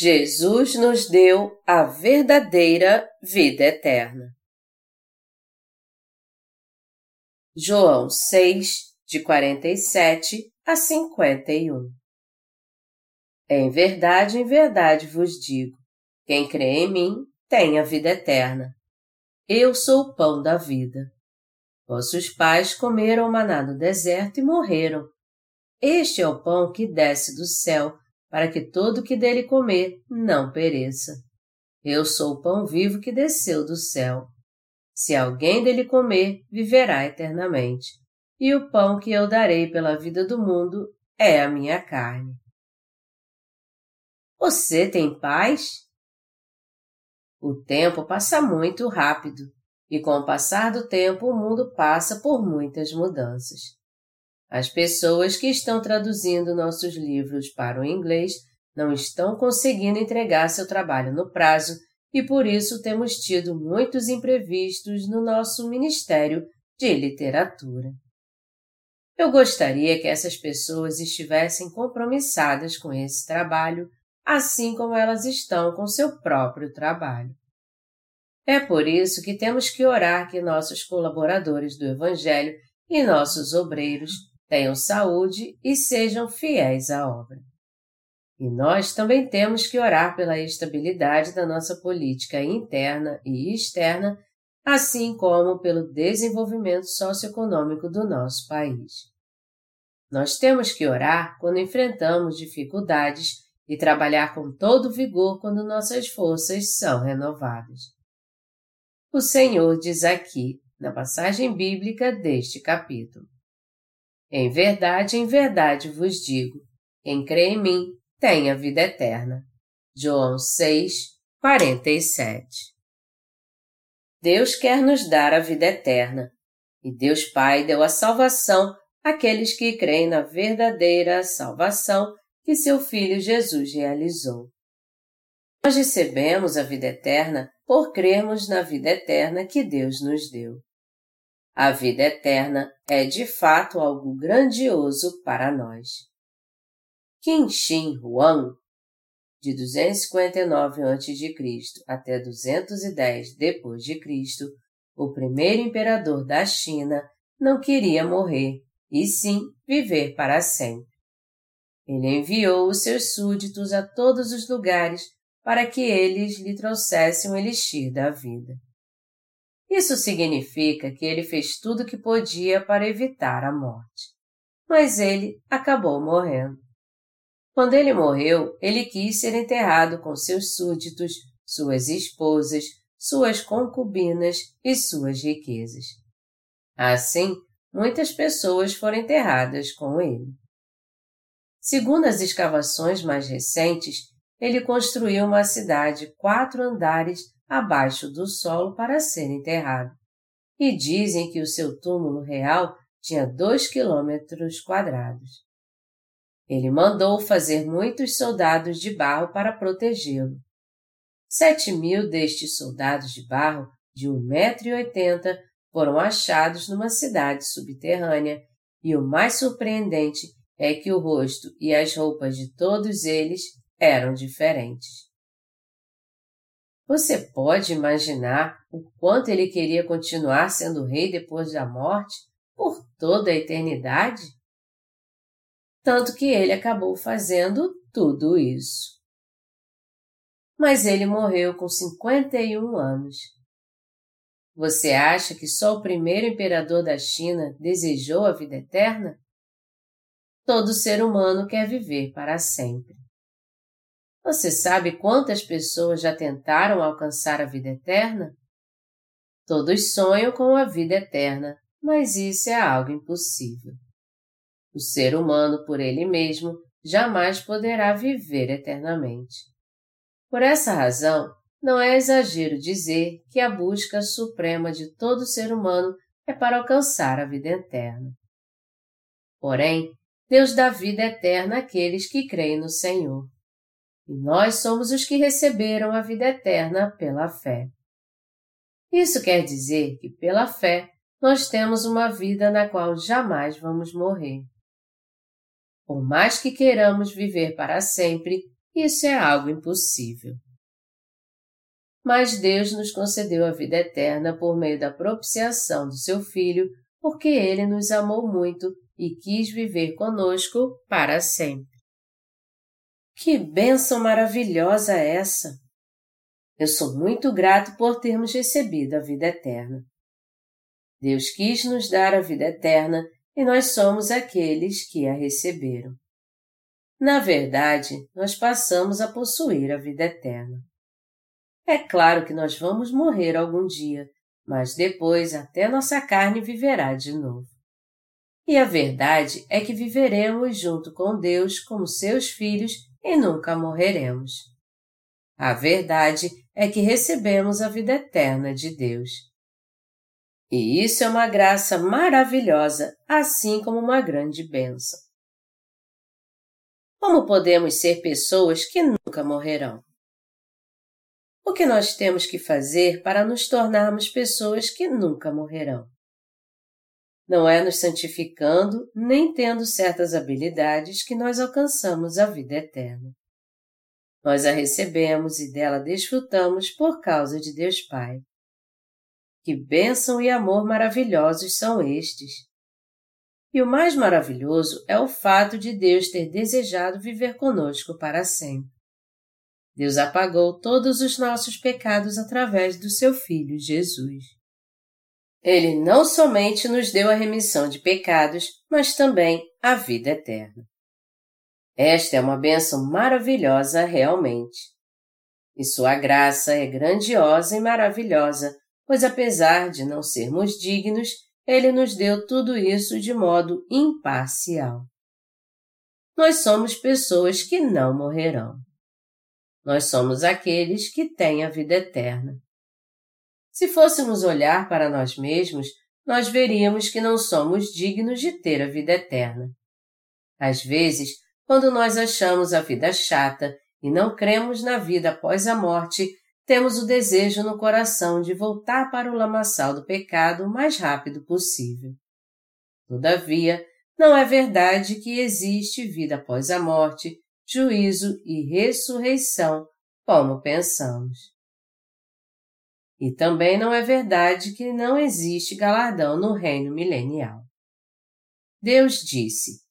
Jesus nos deu a verdadeira vida eterna. João 6, de 47 a 51 Em verdade, em verdade vos digo: quem crê em mim tem a vida eterna. Eu sou o pão da vida. Vossos pais comeram maná no deserto e morreram. Este é o pão que desce do céu para que todo que dele comer não pereça. Eu sou o pão vivo que desceu do céu. Se alguém dele comer, viverá eternamente. E o pão que eu darei pela vida do mundo é a minha carne. Você tem paz? O tempo passa muito rápido, e com o passar do tempo o mundo passa por muitas mudanças. As pessoas que estão traduzindo nossos livros para o inglês não estão conseguindo entregar seu trabalho no prazo e por isso temos tido muitos imprevistos no nosso Ministério de Literatura. Eu gostaria que essas pessoas estivessem compromissadas com esse trabalho, assim como elas estão com seu próprio trabalho. É por isso que temos que orar que nossos colaboradores do Evangelho e nossos obreiros tenham saúde e sejam fiéis à obra. E nós também temos que orar pela estabilidade da nossa política interna e externa, assim como pelo desenvolvimento socioeconômico do nosso país. Nós temos que orar quando enfrentamos dificuldades e trabalhar com todo vigor quando nossas forças são renovadas. O Senhor diz aqui, na passagem bíblica deste capítulo: em verdade, em verdade vos digo: quem crê em mim tem a vida eterna. João 6, 47 Deus quer nos dar a vida eterna, e Deus Pai deu a salvação àqueles que creem na verdadeira salvação que seu Filho Jesus realizou. Nós recebemos a vida eterna por crermos na vida eterna que Deus nos deu. A vida eterna é de fato algo grandioso para nós. Qin Shi Huang, de 259 a.C. até 210 d.C., o primeiro imperador da China, não queria morrer, e sim viver para sempre. Ele enviou os seus súditos a todos os lugares para que eles lhe trouxessem o elixir da vida. Isso significa que ele fez tudo o que podia para evitar a morte. Mas ele acabou morrendo. Quando ele morreu, ele quis ser enterrado com seus súditos, suas esposas, suas concubinas e suas riquezas. Assim, muitas pessoas foram enterradas com ele. Segundo as escavações mais recentes, ele construiu uma cidade quatro andares abaixo do solo para ser enterrado. E dizem que o seu túmulo real tinha dois quilômetros quadrados. Ele mandou fazer muitos soldados de barro para protegê-lo. Sete mil destes soldados de barro, de um metro e oitenta, foram achados numa cidade subterrânea, e o mais surpreendente é que o rosto e as roupas de todos eles eram diferentes. Você pode imaginar o quanto ele queria continuar sendo rei depois da morte, por toda a eternidade? Tanto que ele acabou fazendo tudo isso. Mas ele morreu com 51 anos. Você acha que só o primeiro imperador da China desejou a vida eterna? Todo ser humano quer viver para sempre. Você sabe quantas pessoas já tentaram alcançar a vida eterna? Todos sonham com a vida eterna, mas isso é algo impossível. O ser humano, por ele mesmo, jamais poderá viver eternamente. Por essa razão, não é exagero dizer que a busca suprema de todo ser humano é para alcançar a vida eterna. Porém, Deus dá vida eterna àqueles que creem no Senhor e nós somos os que receberam a vida eterna pela fé. Isso quer dizer que, pela fé, nós temos uma vida na qual jamais vamos morrer. Por mais que queiramos viver para sempre, Isso é algo impossível. Mas Deus nos concedeu a vida eterna por meio da propiciação do seu Filho, porque ele nos amou muito e quis viver conosco para sempre. Que bênção maravilhosa essa! Eu sou muito grato por termos recebido a vida eterna. Deus quis nos dar a vida eterna e nós somos aqueles que a receberam. Na verdade, nós passamos a possuir a vida eterna. É claro que nós vamos morrer algum dia, mas depois até nossa carne viverá de novo. E a verdade é que viveremos junto com Deus como seus filhos e nunca morreremos. A verdade é que recebemos a vida eterna de Deus. E isso é uma graça maravilhosa, assim como uma grande bênção. Como podemos ser pessoas que nunca morrerão? O que nós temos que fazer para nos tornarmos pessoas que nunca morrerão? Não é nos santificando nem tendo certas habilidades que nós alcançamos a vida eterna. Nós a recebemos e dela desfrutamos por causa de Deus Pai. Que bênção e amor maravilhosos são estes! E o mais maravilhoso é o fato de Deus ter desejado viver conosco para sempre. Deus apagou todos os nossos pecados através do seu Filho Jesus. Ele não somente nos deu a remissão de pecados, mas também a vida eterna. Esta é uma bênção maravilhosa realmente. E sua graça é grandiosa e maravilhosa pois apesar de não sermos dignos, ele nos deu tudo isso de modo imparcial. Nós somos pessoas que não morrerão. Nós somos aqueles que têm a vida eterna. Se fôssemos olhar para nós mesmos, nós veríamos que não somos dignos de ter a vida eterna. Às vezes, quando nós achamos a vida chata e não cremos na vida após a morte, temos o desejo no coração de voltar para o lamaçal do pecado o mais rápido possível. Todavia, não é verdade que existe vida após a morte, juízo e ressurreição, como pensamos. E também não é verdade que não existe galardão no reino milenial. Deus disse: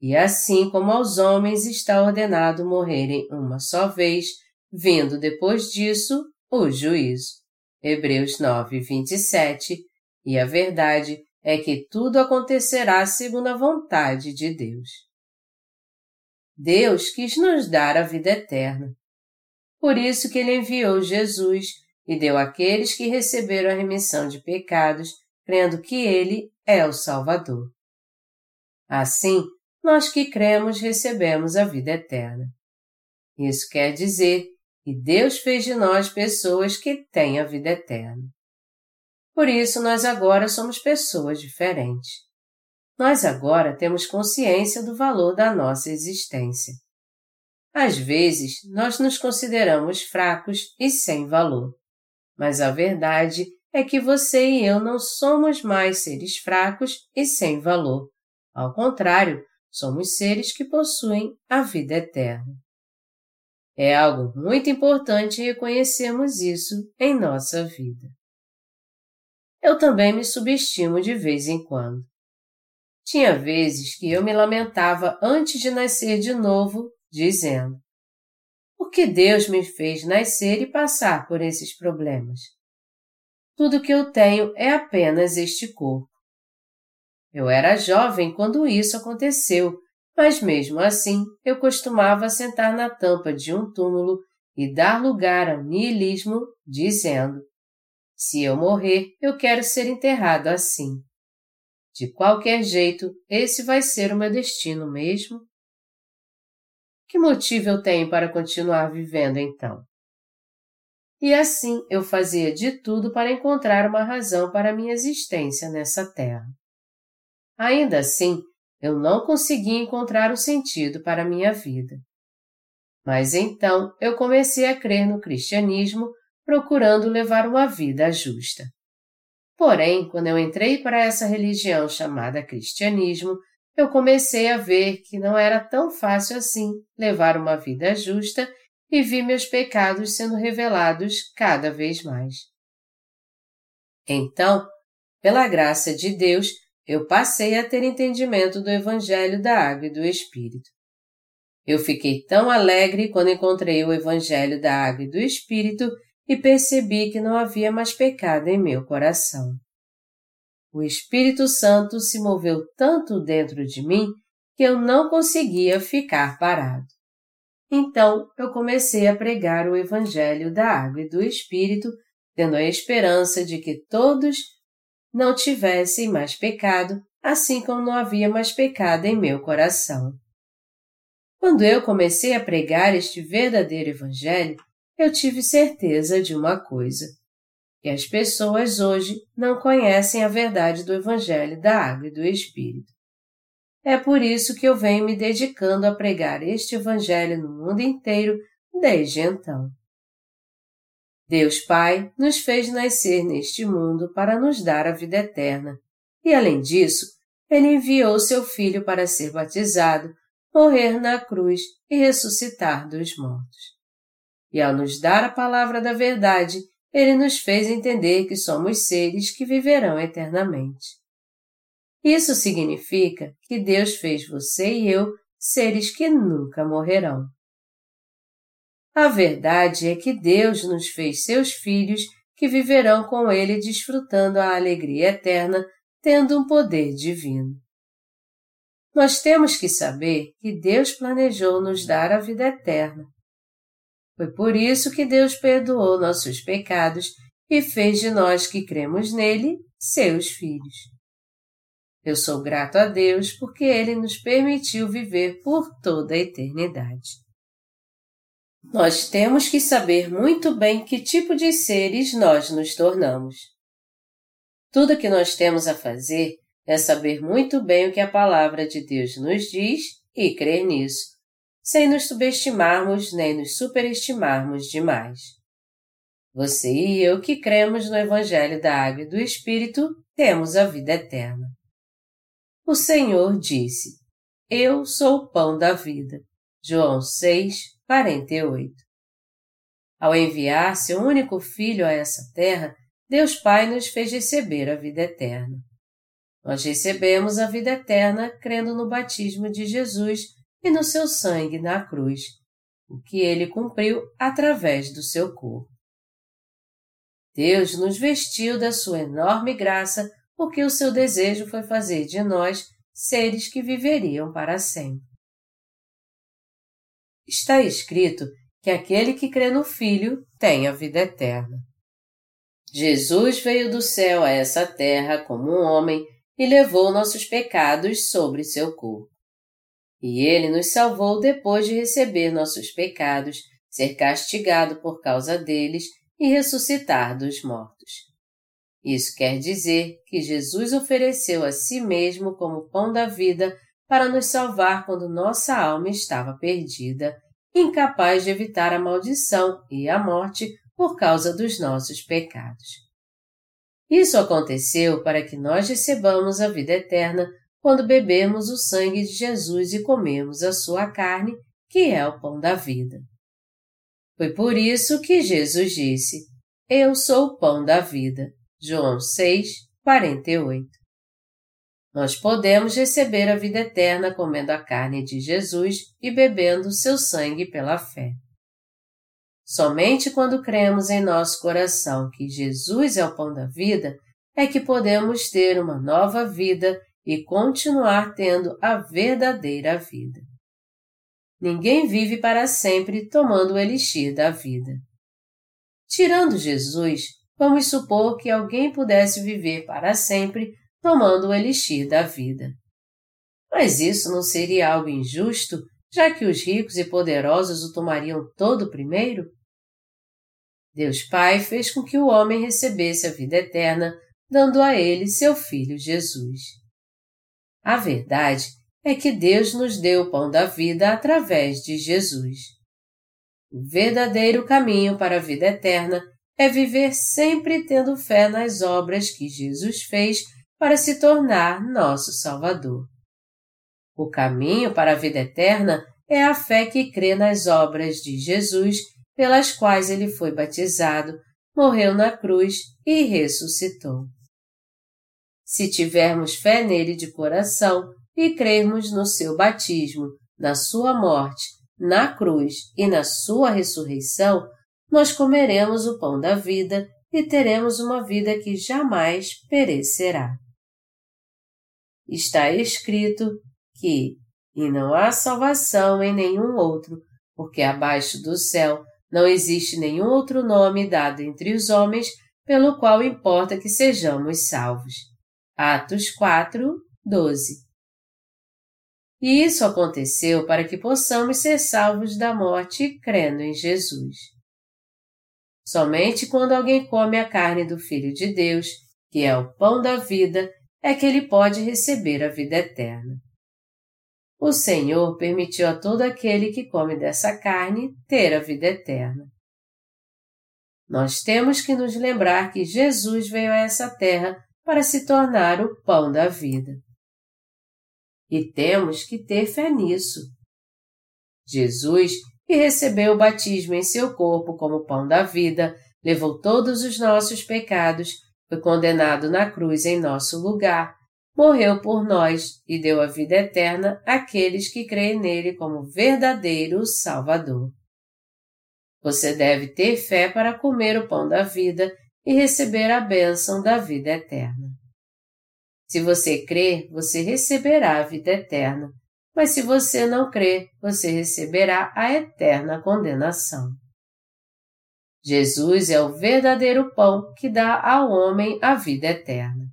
E assim como aos homens está ordenado morrerem uma só vez, vindo depois disso o juízo. Hebreus 9, 27, e a verdade é que tudo acontecerá segundo a vontade de Deus. Deus quis nos dar a vida eterna. Por isso que ele enviou Jesus e deu àqueles que receberam a remissão de pecados, crendo que ele é o Salvador. Assim, nós que cremos recebemos a vida eterna. Isso quer dizer e Deus fez de nós pessoas que têm a vida eterna. Por isso, nós agora somos pessoas diferentes. Nós agora temos consciência do valor da nossa existência. Às vezes, nós nos consideramos fracos e sem valor. Mas a verdade é que você e eu não somos mais seres fracos e sem valor. Ao contrário, somos seres que possuem a vida eterna. É algo muito importante reconhecermos isso em nossa vida. Eu também me subestimo de vez em quando. Tinha vezes que eu me lamentava antes de nascer de novo, dizendo: Que Deus me fez nascer e passar por esses problemas? Tudo que eu tenho é apenas este corpo. Eu era jovem quando isso aconteceu mas mesmo assim eu costumava sentar na tampa de um túmulo e dar lugar ao niilismo, dizendo: Se eu morrer, eu quero ser enterrado assim. De qualquer jeito, esse vai ser o meu destino mesmo. Que motivo eu tenho para continuar vivendo então? E assim eu fazia de tudo para encontrar uma razão para minha existência nessa terra. Ainda assim, eu não consegui encontrar um sentido para minha vida. Mas então eu comecei a crer no cristianismo, procurando levar uma vida justa. Porém, quando eu entrei para essa religião chamada cristianismo, eu comecei a ver que não era tão fácil assim levar uma vida justa e vi meus pecados sendo revelados cada vez mais. Então, pela graça de Deus, eu passei a ter entendimento do Evangelho da Água e do Espírito. Eu fiquei tão alegre quando encontrei o Evangelho da Água e do Espírito e percebi que não havia mais pecado em meu coração. O Espírito Santo se moveu tanto dentro de mim que eu não conseguia ficar parado. Então eu comecei a pregar o Evangelho da Água e do Espírito, tendo a esperança de que todos não tivessem mais pecado, assim como não havia mais pecado em meu coração. Quando eu comecei a pregar este verdadeiro Evangelho, eu tive certeza de uma coisa que as pessoas hoje não conhecem a verdade do Evangelho da Água e do Espírito. É por isso que eu venho me dedicando a pregar este Evangelho no mundo inteiro desde então. Deus Pai nos fez nascer neste mundo para nos dar a vida eterna, e além disso, Ele enviou seu Filho para ser batizado, morrer na cruz e ressuscitar dos mortos. E ao nos dar a palavra da verdade, ele nos fez entender que somos seres que viverão eternamente. Isso significa que Deus fez você e eu seres que nunca morrerão. A verdade é que Deus nos fez seus filhos que viverão com Ele desfrutando a alegria eterna, tendo um poder divino. Nós temos que saber que Deus planejou nos dar a vida eterna foi por isso que Deus perdoou nossos pecados e fez de nós que cremos nele seus filhos. Eu sou grato a Deus porque Ele nos permitiu viver por toda a eternidade. Nós temos que saber muito bem que tipo de seres nós nos tornamos. Tudo que nós temos a fazer é saber muito bem o que a palavra de Deus nos diz e crer nisso, sem nos subestimarmos nem nos superestimarmos demais. Você e eu que cremos no Evangelho da Água e do Espírito temos a vida eterna. O Senhor disse: Eu sou o pão da vida. João 6, 48. Ao enviar seu único filho a essa terra, Deus Pai nos fez receber a vida eterna. Nós recebemos a vida eterna crendo no batismo de Jesus e no seu sangue na cruz, o que ele cumpriu através do seu corpo. Deus nos vestiu da sua enorme graça porque o seu desejo foi fazer de nós seres que viveriam para sempre. Está escrito que aquele que crê no Filho tem a vida eterna. Jesus veio do céu a essa terra como um homem e levou nossos pecados sobre seu corpo. E ele nos salvou depois de receber nossos pecados, ser castigado por causa deles e ressuscitar dos mortos. Isso quer dizer que Jesus ofereceu a si mesmo como pão da vida para nos salvar quando nossa alma estava perdida, incapaz de evitar a maldição e a morte por causa dos nossos pecados. Isso aconteceu para que nós recebamos a vida eterna quando bebemos o sangue de Jesus e comemos a sua carne, que é o pão da vida. Foi por isso que Jesus disse: Eu sou o pão da vida. João 6, 48. Nós podemos receber a vida eterna comendo a carne de Jesus e bebendo seu sangue pela fé. Somente quando cremos em nosso coração que Jesus é o pão da vida é que podemos ter uma nova vida e continuar tendo a verdadeira vida. Ninguém vive para sempre tomando o elixir da vida. Tirando Jesus, vamos supor que alguém pudesse viver para sempre tomando o elixir da vida. Mas isso não seria algo injusto, já que os ricos e poderosos o tomariam todo primeiro? Deus Pai fez com que o homem recebesse a vida eterna, dando a ele seu Filho Jesus. A verdade é que Deus nos deu o pão da vida através de Jesus. O verdadeiro caminho para a vida eterna é viver sempre tendo fé nas obras que Jesus fez para se tornar nosso Salvador. O caminho para a vida eterna é a fé que crê nas obras de Jesus, pelas quais ele foi batizado, morreu na cruz e ressuscitou. Se tivermos fé nele de coração e crermos no seu batismo, na sua morte, na cruz e na sua ressurreição, nós comeremos o pão da vida e teremos uma vida que jamais perecerá. Está escrito que, e não há salvação em nenhum outro, porque abaixo do céu não existe nenhum outro nome dado entre os homens pelo qual importa que sejamos salvos. Atos 4, 12. E isso aconteceu para que possamos ser salvos da morte crendo em Jesus. Somente quando alguém come a carne do Filho de Deus, que é o pão da vida, é que ele pode receber a vida eterna. O Senhor permitiu a todo aquele que come dessa carne ter a vida eterna. Nós temos que nos lembrar que Jesus veio a essa terra para se tornar o pão da vida. E temos que ter fé nisso. Jesus, que recebeu o batismo em seu corpo como pão da vida, levou todos os nossos pecados, foi condenado na cruz em nosso lugar morreu por nós e deu a vida eterna àqueles que creem nele como verdadeiro Salvador. Você deve ter fé para comer o pão da vida e receber a bênção da vida eterna. Se você crer, você receberá a vida eterna, mas se você não crer, você receberá a eterna condenação. Jesus é o verdadeiro pão que dá ao homem a vida eterna.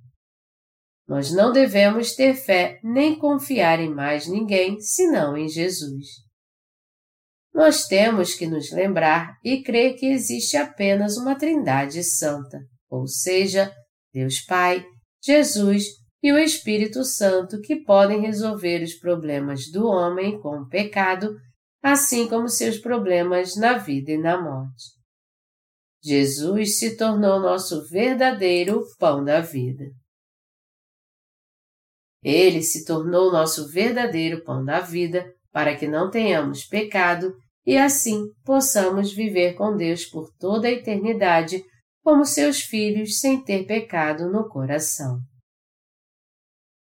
Nós não devemos ter fé nem confiar em mais ninguém senão em Jesus. Nós temos que nos lembrar e crer que existe apenas uma Trindade Santa, ou seja, Deus Pai, Jesus e o Espírito Santo que podem resolver os problemas do homem com o pecado, assim como seus problemas na vida e na morte. Jesus se tornou nosso verdadeiro pão da vida. Ele se tornou nosso verdadeiro pão da vida para que não tenhamos pecado e assim possamos viver com Deus por toda a eternidade como seus filhos sem ter pecado no coração.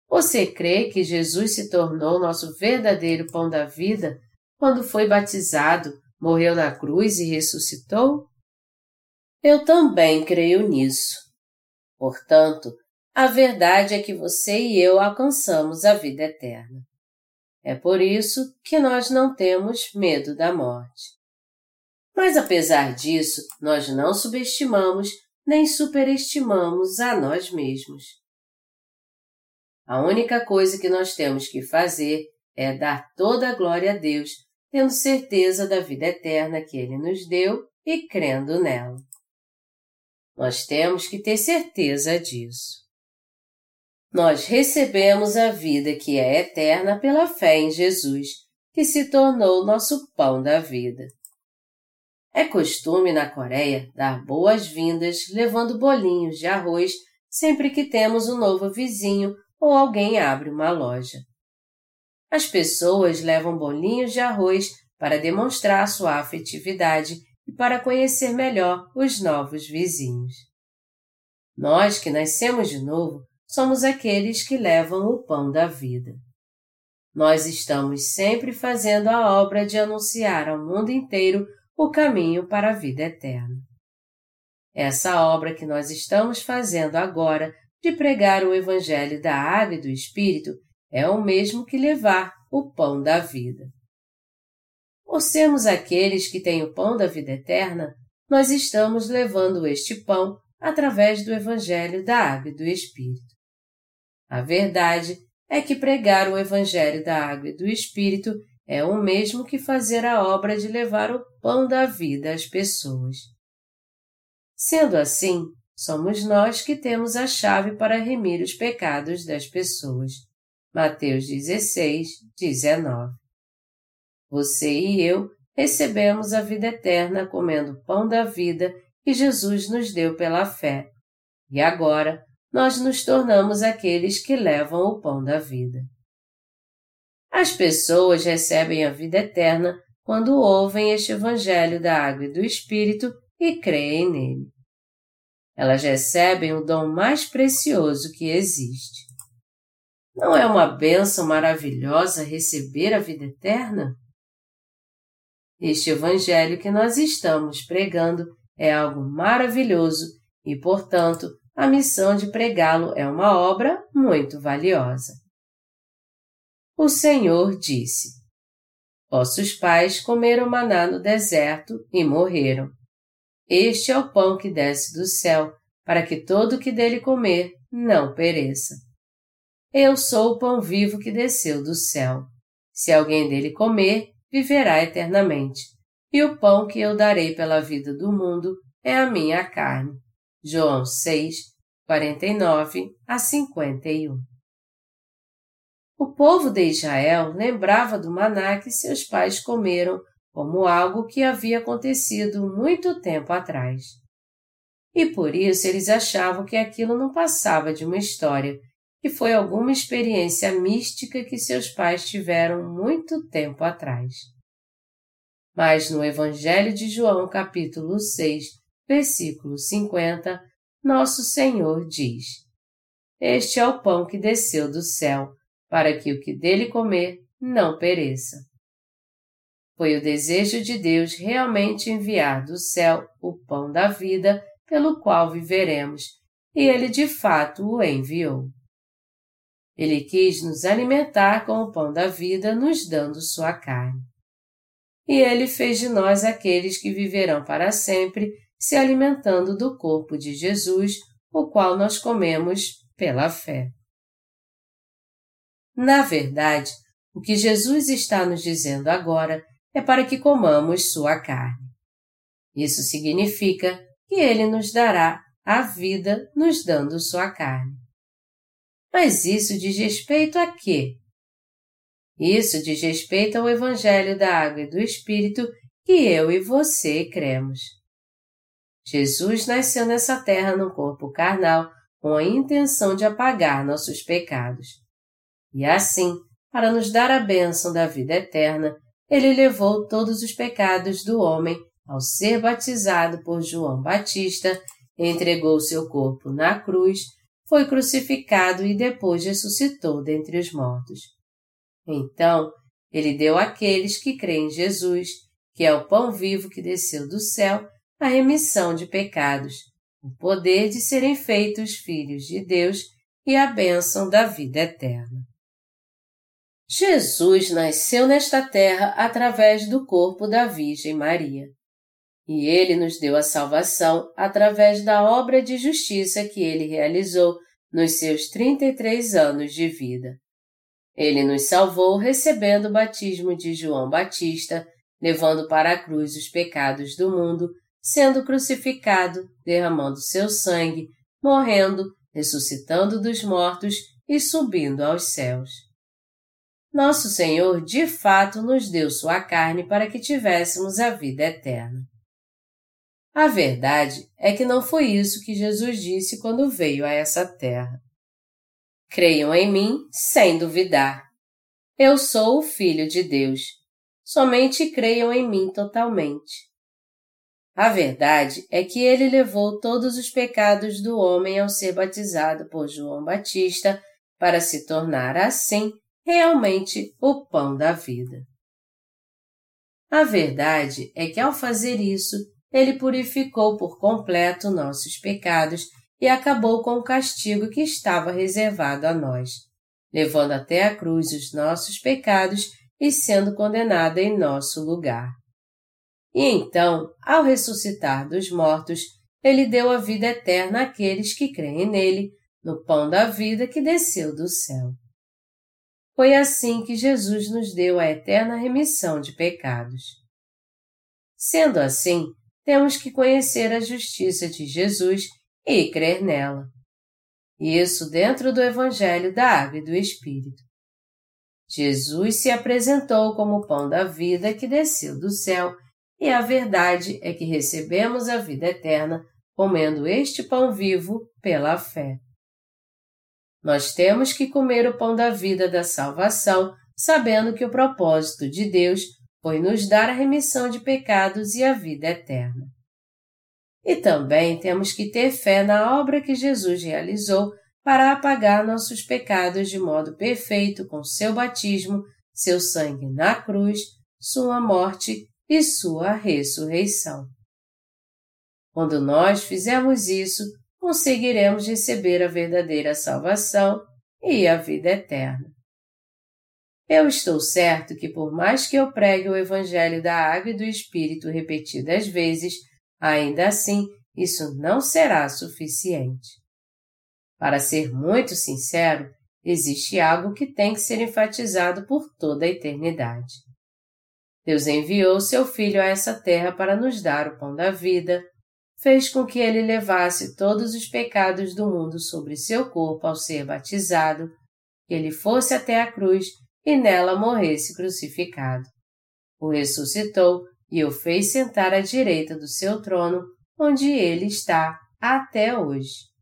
Você crê que Jesus se tornou nosso verdadeiro pão da vida quando foi batizado, morreu na cruz e ressuscitou? Eu também creio nisso. Portanto, a verdade é que você e eu alcançamos a vida eterna. É por isso que nós não temos medo da morte. Mas apesar disso, nós não subestimamos nem superestimamos a nós mesmos. A única coisa que nós temos que fazer é dar toda a glória a Deus, tendo certeza da vida eterna que Ele nos deu e crendo nela. Nós temos que ter certeza disso nós recebemos a vida que é eterna pela fé em Jesus, que se tornou nosso pão da vida. É costume na Coreia dar boas-vindas levando bolinhos de arroz sempre que temos um novo vizinho ou alguém abre uma loja. As pessoas levam bolinhos de arroz para demonstrar sua afetividade e para conhecer melhor os novos vizinhos. Nós que nascemos de novo somos aqueles que levam o pão da vida. Nós estamos sempre fazendo a obra de anunciar ao mundo inteiro o caminho para a vida eterna. Essa obra que nós estamos fazendo agora de pregar o Evangelho da Água e do Espírito é o mesmo que levar o pão da vida. Por sermos aqueles que têm o pão da vida eterna, nós estamos levando este pão através do Evangelho da Água e do Espírito. A verdade é que pregar o Evangelho da Água e do Espírito é o mesmo que fazer a obra de levar o pão da vida às pessoas. Sendo assim, somos nós que temos a chave para remir os pecados das pessoas. Mateus 16, 19. Você e eu recebemos a vida eterna comendo o pão da vida que Jesus nos deu pela fé. E agora nós nos tornamos aqueles que levam o pão da vida. As pessoas recebem a vida eterna quando ouvem este Evangelho da Água e do Espírito e creem nele. Elas recebem o dom mais precioso que existe. Não é uma bênção maravilhosa receber a vida eterna? Este Evangelho que nós estamos pregando é algo maravilhoso e, portanto, a missão de pregá-lo é uma obra muito valiosa. O Senhor disse: Vossos pais comeram maná no deserto e morreram. Este é o pão que desce do céu, para que todo o que dele comer não pereça. Eu sou o pão vivo que desceu do céu. Se alguém dele comer, viverá eternamente. E o pão que eu darei pela vida do mundo é a minha carne. João 6, 49 a 51. O povo de Israel lembrava do maná que seus pais comeram como algo que havia acontecido muito tempo atrás. E por isso eles achavam que aquilo não passava de uma história, que foi alguma experiência mística que seus pais tiveram muito tempo atrás. Mas no Evangelho de João, capítulo 6, versículo 50, nosso Senhor diz: Este é o pão que desceu do céu para que o que dele comer não pereça. Foi o desejo de Deus realmente enviar do céu o pão da vida pelo qual viveremos, e ele de fato o enviou. Ele quis nos alimentar com o pão da vida, nos dando sua carne. E ele fez de nós aqueles que viverão para sempre, se alimentando do corpo de Jesus, o qual nós comemos pela fé. Na verdade, o que Jesus está nos dizendo agora é para que comamos sua carne. Isso significa que ele nos dará a vida nos dando sua carne. Mas isso diz respeito a quê? Isso diz respeito ao Evangelho da Água e do Espírito que eu e você cremos. Jesus nasceu nessa terra num corpo carnal com a intenção de apagar nossos pecados. E assim, para nos dar a bênção da vida eterna, ele levou todos os pecados do homem ao ser batizado por João Batista, entregou seu corpo na cruz, foi crucificado e depois ressuscitou dentre os mortos. Então, ele deu àqueles que creem em Jesus, que é o pão vivo que desceu do céu, a remissão de pecados, o poder de serem feitos filhos de Deus e a bênção da vida eterna. Jesus nasceu nesta terra através do corpo da Virgem Maria. E ele nos deu a salvação através da obra de justiça que ele realizou nos seus 33 anos de vida. Ele nos salvou recebendo o batismo de João Batista, levando para a cruz os pecados do mundo, sendo crucificado, derramando seu sangue, morrendo, ressuscitando dos mortos e subindo aos céus nosso Senhor de fato nos deu sua carne para que tivéssemos a vida eterna. A verdade é que não foi isso que Jesus disse quando veio a essa terra. Creiam em mim sem duvidar. Eu sou o Filho de Deus. Somente creiam em mim totalmente. A verdade é que ele levou todos os pecados do homem ao ser batizado por João Batista para se tornar assim realmente o pão da vida. A verdade é que ao fazer isso, ele purificou por completo nossos pecados e acabou com o castigo que estava reservado a nós, levando até a cruz os nossos pecados e sendo condenado em nosso lugar. E então, ao ressuscitar dos mortos, ele deu a vida eterna àqueles que creem nele, no pão da vida que desceu do céu. Foi assim que Jesus nos deu a eterna remissão de pecados. Sendo assim, temos que conhecer a justiça de Jesus e crer nela. Isso dentro do Evangelho da Água e do Espírito. Jesus se apresentou como o pão da vida que desceu do céu, e a verdade é que recebemos a vida eterna comendo este pão vivo pela fé. Nós temos que comer o pão da vida da salvação sabendo que o propósito de Deus foi nos dar a remissão de pecados e a vida eterna. E também temos que ter fé na obra que Jesus realizou para apagar nossos pecados de modo perfeito com seu batismo, seu sangue na cruz, sua morte e sua ressurreição. Quando nós fizermos isso, conseguiremos receber a verdadeira salvação e a vida eterna. Eu estou certo que, por mais que eu pregue o Evangelho da Água e do Espírito repetidas vezes, ainda assim isso não será suficiente. Para ser muito sincero, existe algo que tem que ser enfatizado por toda a eternidade. Deus enviou seu Filho a essa terra para nos dar o pão da vida, fez com que ele levasse todos os pecados do mundo sobre seu corpo ao ser batizado, que ele fosse até a cruz e nela morresse crucificado. O ressuscitou e o fez sentar à direita do seu trono, onde ele está até hoje.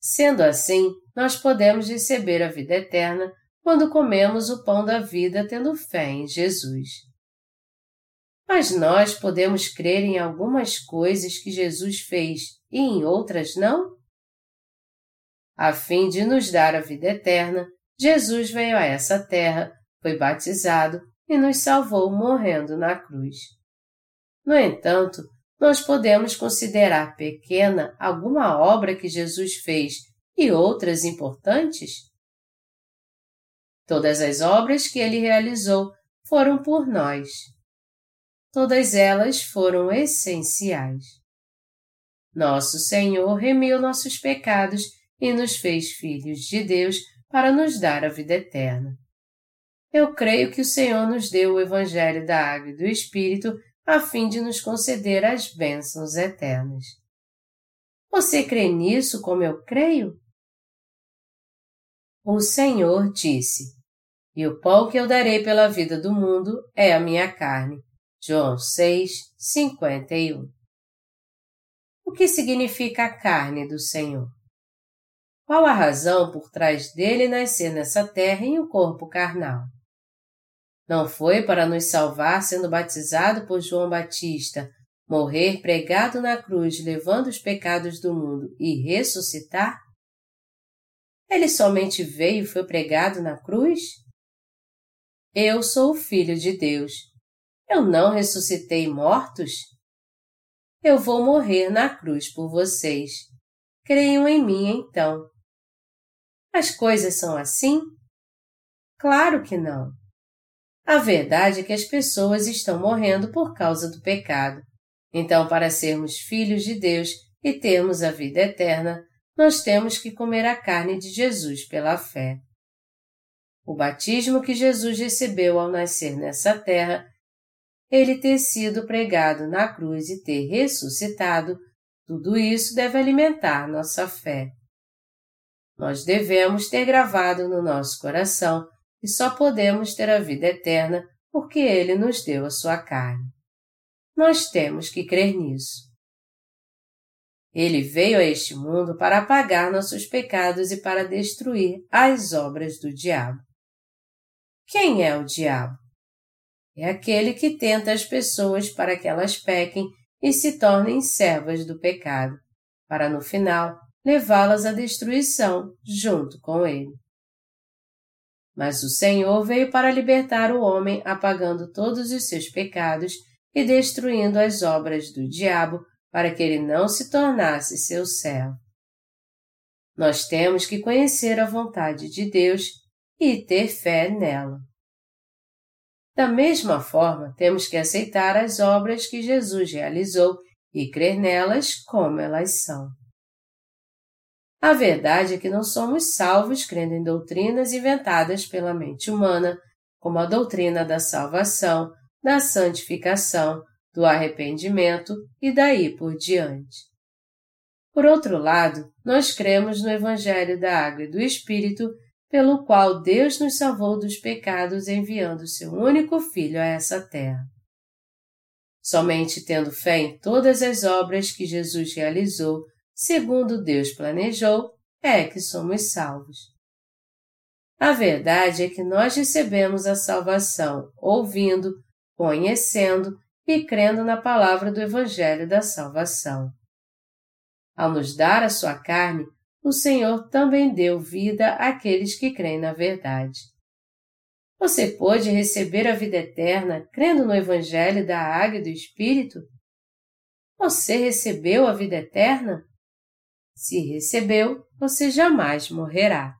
Sendo assim, nós podemos receber a vida eterna quando comemos o pão da vida tendo fé em Jesus. Mas nós podemos crer em algumas coisas que Jesus fez e em outras não? A fim de nos dar a vida eterna, Jesus veio a essa terra, foi batizado e nos salvou morrendo na cruz. No entanto, nós podemos considerar pequena alguma obra que Jesus fez e outras importantes? Todas as obras que ele realizou foram por nós. Todas elas foram essenciais. Nosso Senhor remiu nossos pecados e nos fez filhos de Deus para nos dar a vida eterna. Eu creio que o Senhor nos deu o Evangelho da Água e do Espírito a fim de nos conceder as bênçãos eternas. Você crê nisso como eu creio? O Senhor disse: E o pão que eu darei pela vida do mundo é a minha carne. João 6, 51. O que significa a carne do Senhor? Qual a razão por trás dele nascer nessa terra em um corpo carnal? Não foi para nos salvar sendo batizado por João Batista, morrer pregado na cruz levando os pecados do mundo e ressuscitar? Ele somente veio e foi pregado na cruz? Eu sou o Filho de Deus. Eu não ressuscitei mortos? Eu vou morrer na cruz por vocês. Creiam em mim então. As coisas são assim? Claro que não. A verdade é que as pessoas estão morrendo por causa do pecado. Então, para sermos filhos de Deus e termos a vida eterna, nós temos que comer a carne de Jesus pela fé. O batismo que Jesus recebeu ao nascer nessa terra, ele ter sido pregado na cruz e ter ressuscitado, tudo isso deve alimentar nossa fé. Nós devemos ter gravado no nosso coração e só podemos ter a vida eterna porque Ele nos deu a sua carne. Nós temos que crer nisso. Ele veio a este mundo para apagar nossos pecados e para destruir as obras do diabo. Quem é o diabo? É aquele que tenta as pessoas para que elas pequem e se tornem servas do pecado, para no final levá-las à destruição junto com ele. Mas o Senhor veio para libertar o homem, apagando todos os seus pecados e destruindo as obras do diabo, para que ele não se tornasse seu servo. Nós temos que conhecer a vontade de Deus e ter fé nela. Da mesma forma, temos que aceitar as obras que Jesus realizou e crer nelas como elas são. A verdade é que não somos salvos crendo em doutrinas inventadas pela mente humana, como a doutrina da salvação, da santificação, do arrependimento e daí por diante. Por outro lado, nós cremos no Evangelho da Água e do Espírito, pelo qual Deus nos salvou dos pecados enviando seu único Filho a essa terra. Somente tendo fé em todas as obras que Jesus realizou segundo Deus planejou, é que somos salvos. A verdade é que nós recebemos a salvação ouvindo, conhecendo e crendo na palavra do Evangelho da Salvação. Ao nos dar a sua carne, o Senhor também deu vida àqueles que creem na verdade. Você pôde receber a vida eterna crendo no Evangelho da Águia e do Espírito? Você recebeu a vida eterna? Se recebeu, você jamais morrerá.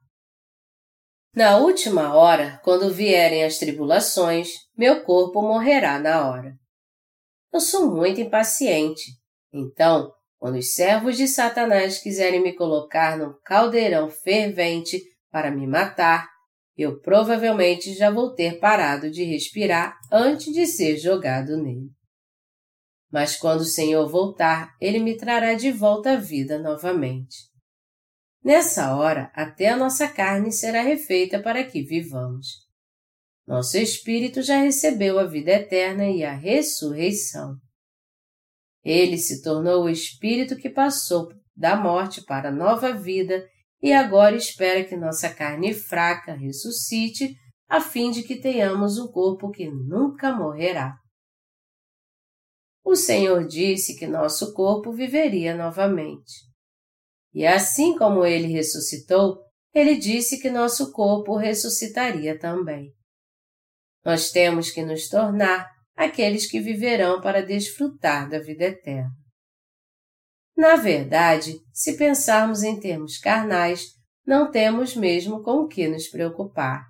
Na última hora, quando vierem as tribulações, meu corpo morrerá na hora. Eu sou muito impaciente, então, quando os servos de Satanás quiserem me colocar num caldeirão fervente para me matar, eu provavelmente já vou ter parado de respirar antes de ser jogado nele. Mas quando o Senhor voltar, ele me trará de volta à vida novamente. Nessa hora, até a nossa carne será refeita para que vivamos. Nosso espírito já recebeu a vida eterna e a ressurreição. Ele se tornou o espírito que passou da morte para a nova vida e agora espera que nossa carne fraca ressuscite, a fim de que tenhamos um corpo que nunca morrerá. O Senhor disse que nosso corpo viveria novamente. E assim como ele ressuscitou, ele disse que nosso corpo ressuscitaria também. Nós temos que nos tornar aqueles que viverão para desfrutar da vida eterna. Na verdade, se pensarmos em termos carnais, não temos mesmo com o que nos preocupar.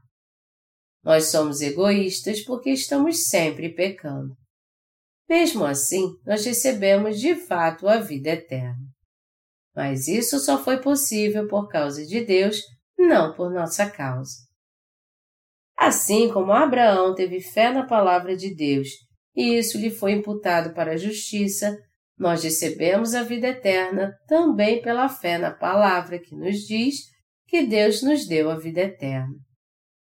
Nós somos egoístas porque estamos sempre pecando. Mesmo assim, nós recebemos de fato a vida eterna. Mas isso só foi possível por causa de Deus, não por nossa causa. Assim como Abraão teve fé na palavra de Deus e isso lhe foi imputado para a justiça, nós recebemos a vida eterna também pela fé na palavra que nos diz que Deus nos deu a vida eterna.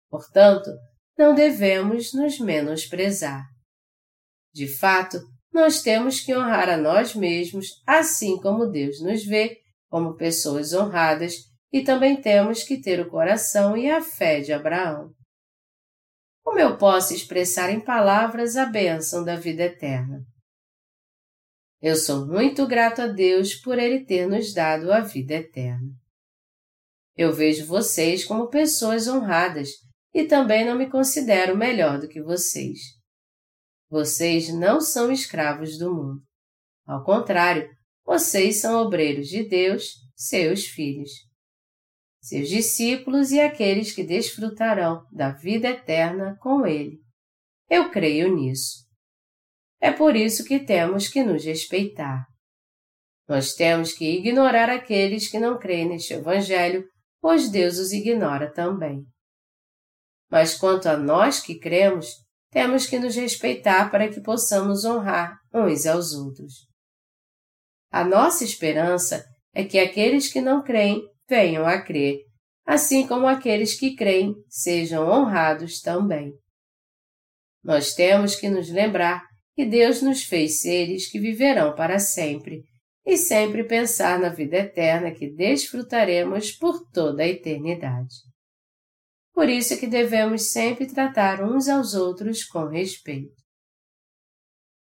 Portanto, não devemos nos menosprezar. De fato, nós temos que honrar a nós mesmos, assim como Deus nos vê, como pessoas honradas, e também temos que ter o coração e a fé de Abraão. Como eu posso expressar em palavras a bênção da vida eterna? Eu sou muito grato a Deus por Ele ter nos dado a vida eterna. Eu vejo vocês como pessoas honradas e também não me considero melhor do que vocês. Vocês não são escravos do mundo. Ao contrário, vocês são obreiros de Deus, seus filhos. Seus discípulos e aqueles que desfrutarão da vida eterna com Ele. Eu creio nisso. É por isso que temos que nos respeitar. Nós temos que ignorar aqueles que não creem neste Evangelho, pois Deus os ignora também. Mas quanto a nós que cremos, temos que nos respeitar para que possamos honrar uns aos outros. A nossa esperança é que aqueles que não creem venham a crer, assim como aqueles que creem sejam honrados também. Nós temos que nos lembrar que Deus nos fez seres que viverão para sempre e sempre pensar na vida eterna que desfrutaremos por toda a eternidade. Por isso que devemos sempre tratar uns aos outros com respeito.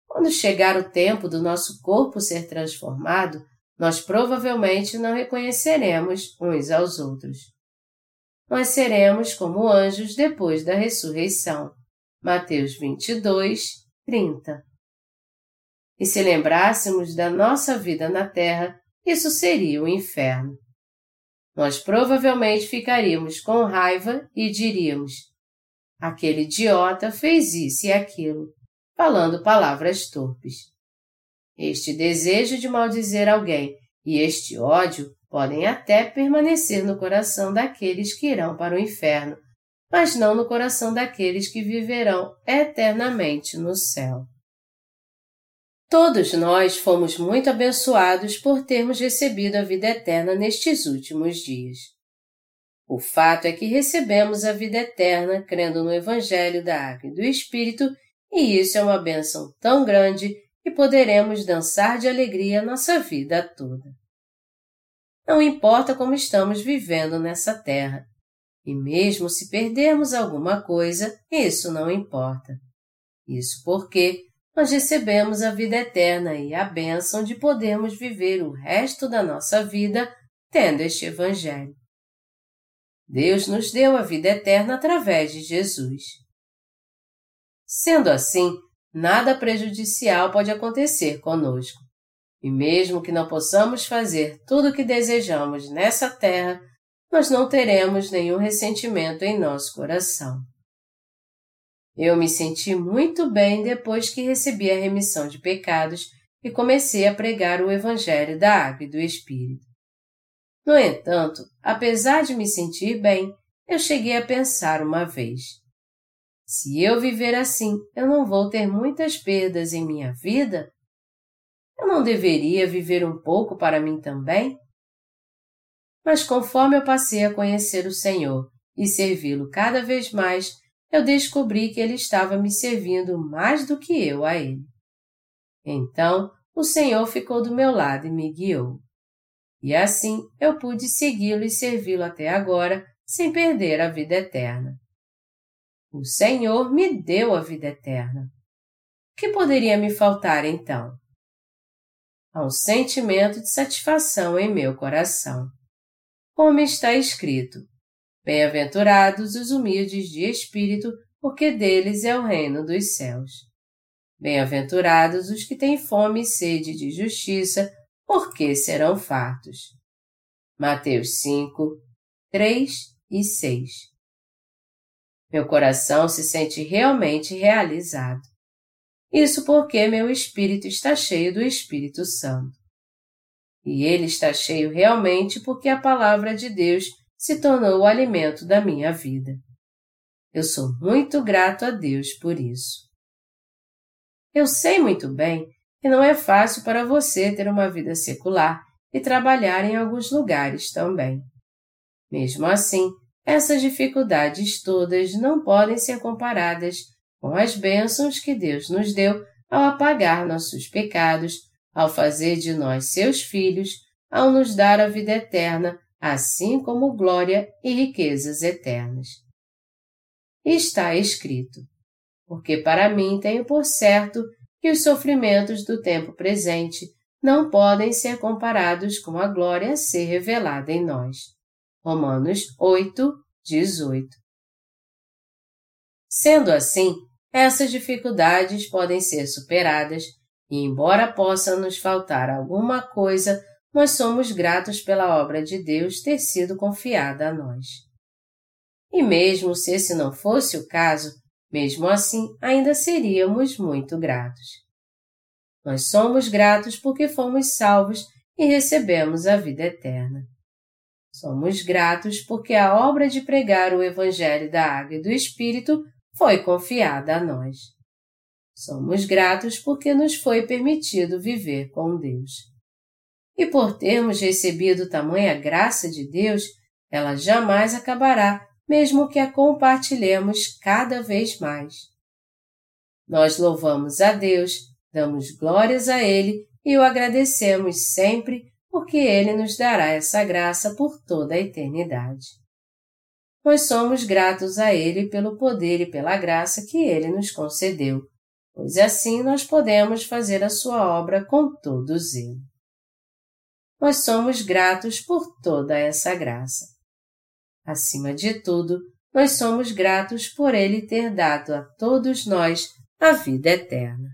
Quando chegar o tempo do nosso corpo ser transformado, nós provavelmente não reconheceremos uns aos outros. Nós seremos como anjos depois da ressurreição. Mateus 22, 30. E se lembrássemos da nossa vida na Terra, isso seria o inferno. Nós provavelmente ficaríamos com raiva e diríamos: aquele idiota fez isso e aquilo, falando palavras torpes. Este desejo de maldizer alguém e este ódio podem até permanecer no coração daqueles que irão para o inferno, mas não no coração daqueles que viverão eternamente no céu. Todos nós fomos muito abençoados por termos recebido a vida eterna nestes últimos dias. O fato é que recebemos a vida eterna crendo no Evangelho da Água e do Espírito, e isso é uma bênção tão grande que poderemos dançar de alegria nossa vida toda. Não importa como estamos vivendo nessa terra, E mesmo se perdermos alguma coisa, isso não importa. Isso porque nós recebemos a vida eterna e a bênção de podermos viver o resto da nossa vida tendo este Evangelho. Deus nos deu a vida eterna através de Jesus. Sendo assim, nada prejudicial pode acontecer conosco. E mesmo que não possamos fazer tudo o que desejamos nessa terra, nós não teremos nenhum ressentimento em nosso coração. Eu me senti muito bem depois que recebi a remissão de pecados e comecei a pregar o Evangelho da Água e do Espírito. No entanto, apesar de me sentir bem, eu cheguei a pensar uma vez: se eu viver assim, eu não vou ter muitas perdas em minha vida? Eu não deveria viver um pouco para mim também? Mas conforme eu passei a conhecer o Senhor e servi-lo cada vez mais, eu descobri que ele estava me servindo mais do que eu a ele. Então, o Senhor ficou do meu lado e me guiou. E assim eu pude segui-lo e servi-lo até agora, sem perder a vida eterna. O Senhor me deu a vida eterna. O que poderia me faltar então? Há um sentimento de satisfação em meu coração. Como está escrito: Bem-aventurados os humildes de espírito, porque deles é o reino dos céus. Bem-aventurados os que têm fome e sede de justiça, porque serão fartos. Mateus 5, 3 e 6 Meu coração se sente realmente realizado. Isso porque meu espírito está cheio do Espírito Santo. E ele está cheio realmente porque a palavra de Deus se tornou o alimento da minha vida. Eu sou muito grato a Deus por isso. Eu sei muito bem que não é fácil para você ter uma vida secular e trabalhar em alguns lugares também. Mesmo assim, essas dificuldades todas não podem ser comparadas com as bênçãos que Deus nos deu ao apagar nossos pecados, ao fazer de nós seus filhos, ao nos dar a vida eterna, assim como glória e riquezas eternas. Está escrito: Porque para mim tenho por certo que os sofrimentos do tempo presente não podem ser comparados com a glória a ser revelada em nós. Romanos 8, 18. Sendo assim, essas dificuldades podem ser superadas e, embora possa nos faltar alguma coisa, nós somos gratos pela obra de Deus ter sido confiada a nós. E mesmo se esse não fosse o caso, mesmo assim, ainda seríamos muito gratos. Nós somos gratos porque fomos salvos e recebemos a vida eterna. Somos gratos porque a obra de pregar o Evangelho da Água e do Espírito foi confiada a nós. Somos gratos porque nos foi permitido viver com Deus. E por termos recebido tamanha graça de Deus, ela jamais acabará mesmo que a compartilhemos cada vez mais. Nós louvamos a Deus, damos glórias a Ele e o agradecemos sempre porque Ele nos dará essa graça por toda a eternidade. Nós somos gratos a Ele pelo poder e pela graça que Ele nos concedeu, pois assim nós podemos fazer a Sua obra com todo zelo. Nós somos gratos por toda essa graça. Acima de tudo, nós somos gratos por Ele ter dado a todos nós a vida eterna.